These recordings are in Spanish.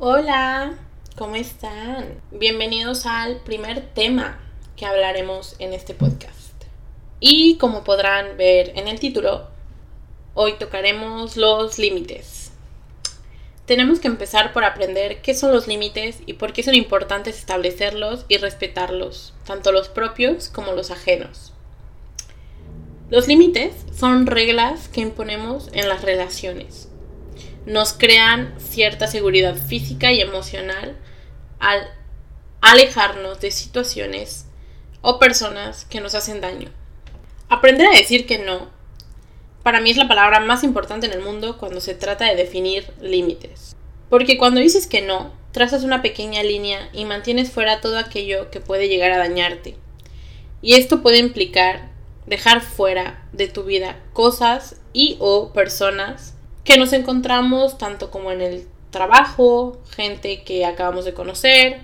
Hola, ¿cómo están? Bienvenidos al primer tema que hablaremos en este podcast. Y como podrán ver en el título, hoy tocaremos los límites. Tenemos que empezar por aprender qué son los límites y por qué son importantes establecerlos y respetarlos, tanto los propios como los ajenos. Los límites son reglas que imponemos en las relaciones nos crean cierta seguridad física y emocional al alejarnos de situaciones o personas que nos hacen daño. Aprender a decir que no, para mí es la palabra más importante en el mundo cuando se trata de definir límites. Porque cuando dices que no, trazas una pequeña línea y mantienes fuera todo aquello que puede llegar a dañarte. Y esto puede implicar dejar fuera de tu vida cosas y o personas que nos encontramos tanto como en el trabajo, gente que acabamos de conocer,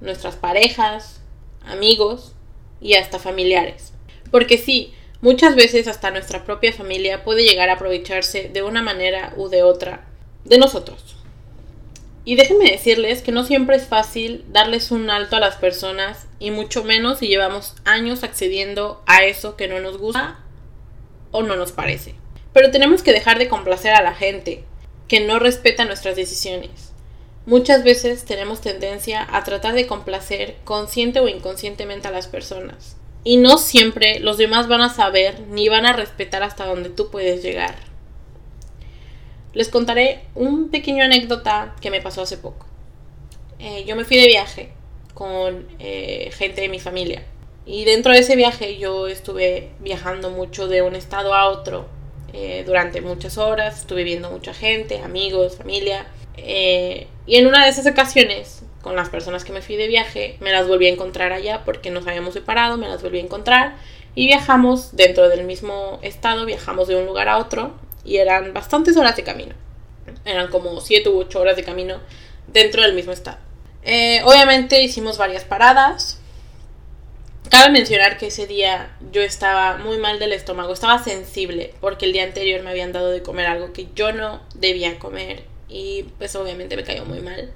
nuestras parejas, amigos y hasta familiares. Porque sí, muchas veces hasta nuestra propia familia puede llegar a aprovecharse de una manera u de otra de nosotros. Y déjenme decirles que no siempre es fácil darles un alto a las personas y mucho menos si llevamos años accediendo a eso que no nos gusta o no nos parece. Pero tenemos que dejar de complacer a la gente que no respeta nuestras decisiones. Muchas veces tenemos tendencia a tratar de complacer consciente o inconscientemente a las personas. Y no siempre los demás van a saber ni van a respetar hasta donde tú puedes llegar. Les contaré un pequeño anécdota que me pasó hace poco. Eh, yo me fui de viaje con eh, gente de mi familia. Y dentro de ese viaje yo estuve viajando mucho de un estado a otro eh, durante muchas horas, estuve viendo mucha gente, amigos, familia. Eh, y en una de esas ocasiones, con las personas que me fui de viaje, me las volví a encontrar allá porque nos habíamos separado, me las volví a encontrar y viajamos dentro del mismo estado, viajamos de un lugar a otro y eran bastantes horas de camino. Eran como 7 u 8 horas de camino dentro del mismo estado. Eh, obviamente hicimos varias paradas, Cabe mencionar que ese día yo estaba muy mal del estómago, estaba sensible porque el día anterior me habían dado de comer algo que yo no debía comer y pues obviamente me cayó muy mal.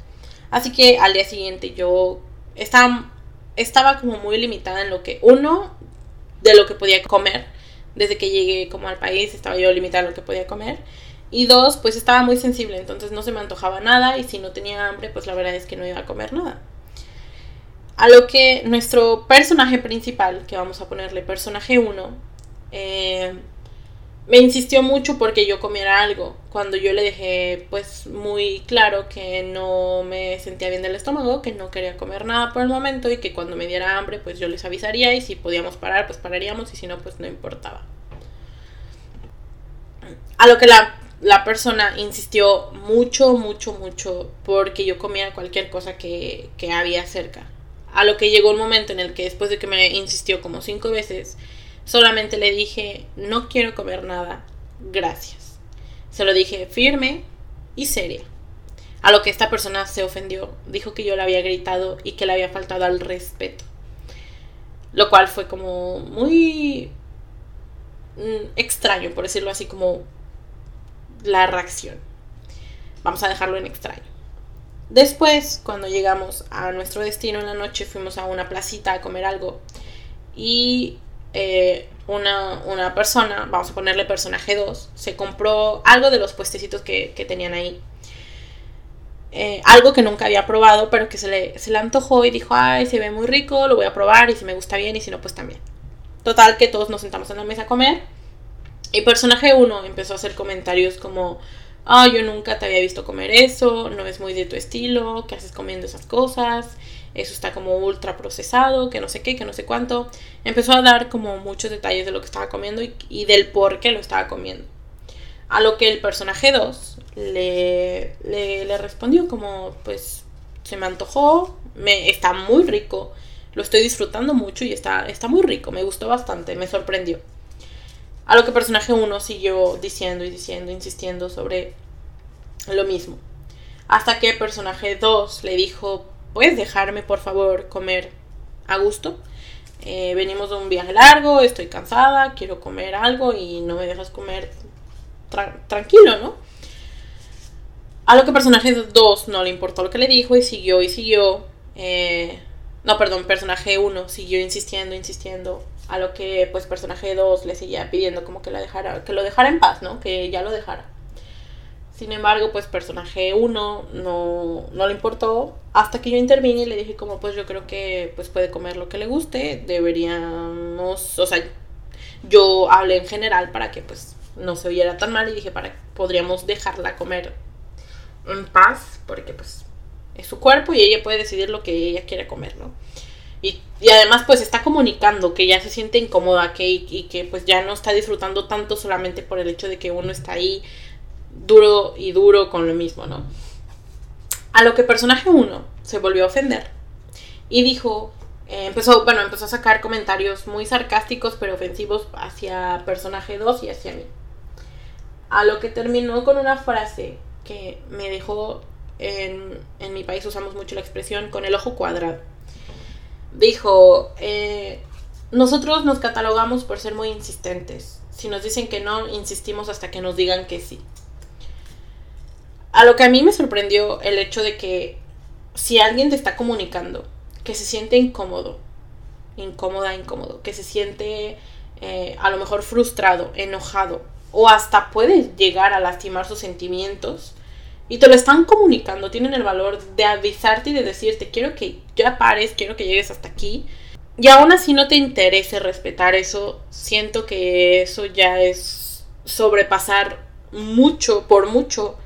Así que al día siguiente yo estaba, estaba como muy limitada en lo que uno de lo que podía comer. Desde que llegué como al país estaba yo limitada en lo que podía comer. Y dos, pues estaba muy sensible, entonces no se me antojaba nada y si no tenía hambre, pues la verdad es que no iba a comer nada. A lo que nuestro personaje principal, que vamos a ponerle personaje 1, eh, me insistió mucho porque yo comiera algo. Cuando yo le dejé pues muy claro que no me sentía bien del estómago, que no quería comer nada por el momento y que cuando me diera hambre pues yo les avisaría y si podíamos parar pues pararíamos y si no pues no importaba. A lo que la, la persona insistió mucho, mucho, mucho porque yo comiera cualquier cosa que, que había cerca. A lo que llegó un momento en el que después de que me insistió como cinco veces, solamente le dije, no quiero comer nada, gracias. Se lo dije firme y seria. A lo que esta persona se ofendió, dijo que yo le había gritado y que le había faltado al respeto. Lo cual fue como muy mm, extraño, por decirlo así, como la reacción. Vamos a dejarlo en extraño. Después, cuando llegamos a nuestro destino en la noche, fuimos a una placita a comer algo. Y eh, una, persona, vamos a ponerle personaje 2, se compró algo de los puestecitos que, tenían ahí. Eh, algo que nunca había probado, pero que se le, se le antojó y dijo, ay, se ve muy rico, lo voy a probar y si me gusta bien y si no, pues también. Total, que todos nos sentamos en la mesa a comer. Y personaje 1 empezó a hacer comentarios como, ah, yo nunca te había visto comer eso, no es muy de tu estilo, ¿qué haces comiendo esas cosas? Eso está como ultra procesado, que no sé qué, que no sé cuánto. Empezó a dar como muchos detalles de lo que estaba comiendo y, del por qué lo estaba comiendo. A lo que el personaje 2 le, le, respondió como, pues, se me antojó, me, está muy rico, lo estoy disfrutando mucho y está, está muy rico, me gustó bastante, me sorprendió. A lo que personaje 1 siguió diciendo y diciendo, insistiendo sobre lo mismo. Hasta que personaje 2 le dijo, ¿puedes dejarme por favor comer a gusto? Eh, venimos de un viaje largo, estoy cansada, quiero comer algo y no me dejas comer tranquilo, ¿no? A lo que personaje 2 no le importó lo que le dijo y siguió y siguió. Eh, no, perdón, personaje 1 siguió insistiendo, insistiendo. A lo que pues personaje 2 le seguía pidiendo como que la dejara, que lo dejara en paz, ¿no? Que ya lo dejara. Sin embargo, pues personaje 1 no, no le importó hasta que yo intervine y le dije como pues yo creo que pues puede comer lo que le guste, deberíamos, o sea, yo hablé en general para que pues no se oyera tan mal y dije para podríamos dejarla comer en paz porque pues su cuerpo y ella puede decidir lo que ella quiere comer, ¿no? Y, además pues está comunicando que ya se siente incómoda que, y que pues ya no está disfrutando tanto solamente por el hecho de que uno está ahí duro y duro con lo mismo, ¿no? A lo que personaje 1 se volvió a ofender y dijo, eh, empezó, bueno, empezó a sacar comentarios muy sarcásticos pero ofensivos hacia personaje 2 y hacia mí. A lo que terminó con una frase que me dejó, en, en mi país usamos mucho la expresión, con el ojo cuadrado dijo, eh, nosotros nos catalogamos por ser muy insistentes. Si nos dicen que no, insistimos hasta que nos digan que sí. A lo que a mí me sorprendió el hecho de que si alguien te está comunicando que se siente incómodo, incómoda, incómodo, que se siente eh, a lo mejor frustrado, enojado, o hasta puede llegar a lastimar sus sentimientos, y te lo están comunicando, tienen el valor de avisarte y de decirte, quiero que ya pares, quiero que llegues hasta aquí. Y aún así no te interese respetar eso, siento que eso ya es sobrepasar mucho, por mucho,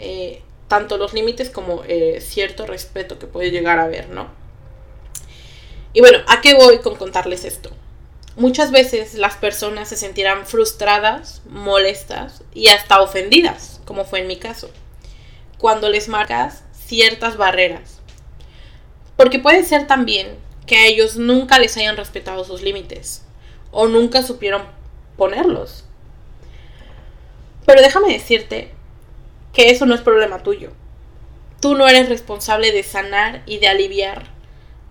eh, tanto los límites como eh, cierto respeto que puede llegar a haber, ¿no? Y bueno, ¿a qué voy con contarles esto? Muchas veces las personas se sentirán frustradas, molestas y hasta ofendidas, como fue en mi caso cuando les marcas ciertas barreras. Porque puede ser también que a ellos nunca les hayan respetado sus límites o nunca supieron ponerlos. Pero déjame decirte que eso no es problema tuyo. Tú no eres responsable de sanar y de aliviar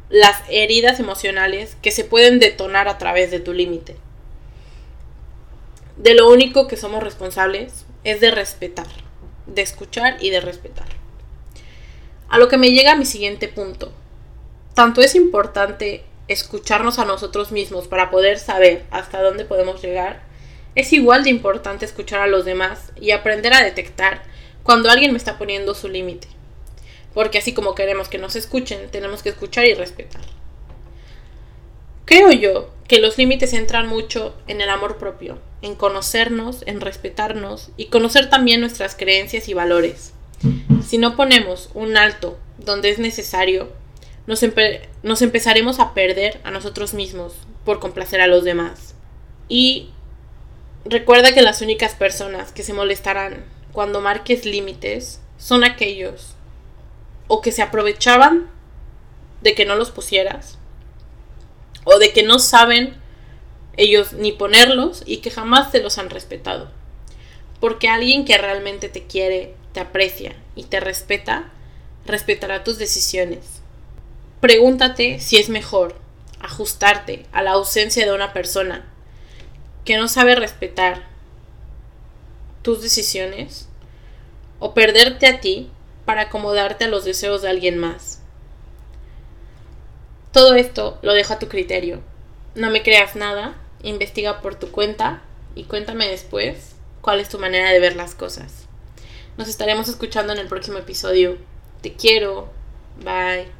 las heridas emocionales que se pueden detonar a través de tu límite. De lo único que somos responsables es de respetar de escuchar y de respetar. A lo que me llega mi siguiente punto. Tanto es importante escucharnos a nosotros mismos para poder saber hasta dónde podemos llegar, es igual de importante escuchar a los demás y aprender a detectar cuando alguien me está poniendo su límite. Porque así como queremos que nos escuchen, tenemos que escuchar y respetar. Creo yo que los límites entran mucho en el amor propio, en conocernos, en respetarnos y conocer también nuestras creencias y valores. Si no ponemos un alto donde es necesario, nos, nos empezaremos a perder a nosotros mismos por complacer a los demás. Y recuerda que las únicas personas que se molestarán cuando marques límites son aquellos o que se aprovechaban de que no los pusieras o de que no saben ellos ni ponerlos y que jamás te los han respetado. Porque alguien que realmente te quiere, te aprecia y te respeta, respetará tus decisiones. Pregúntate si es mejor ajustarte a la ausencia de una persona que no sabe respetar tus decisiones o perderte a ti para acomodarte a los deseos de alguien más. Todo esto lo dejo a tu criterio. No me creas nada, investiga por tu cuenta y cuéntame después cuál es tu manera de ver las cosas. Nos estaremos escuchando en el próximo episodio. Te quiero. Bye.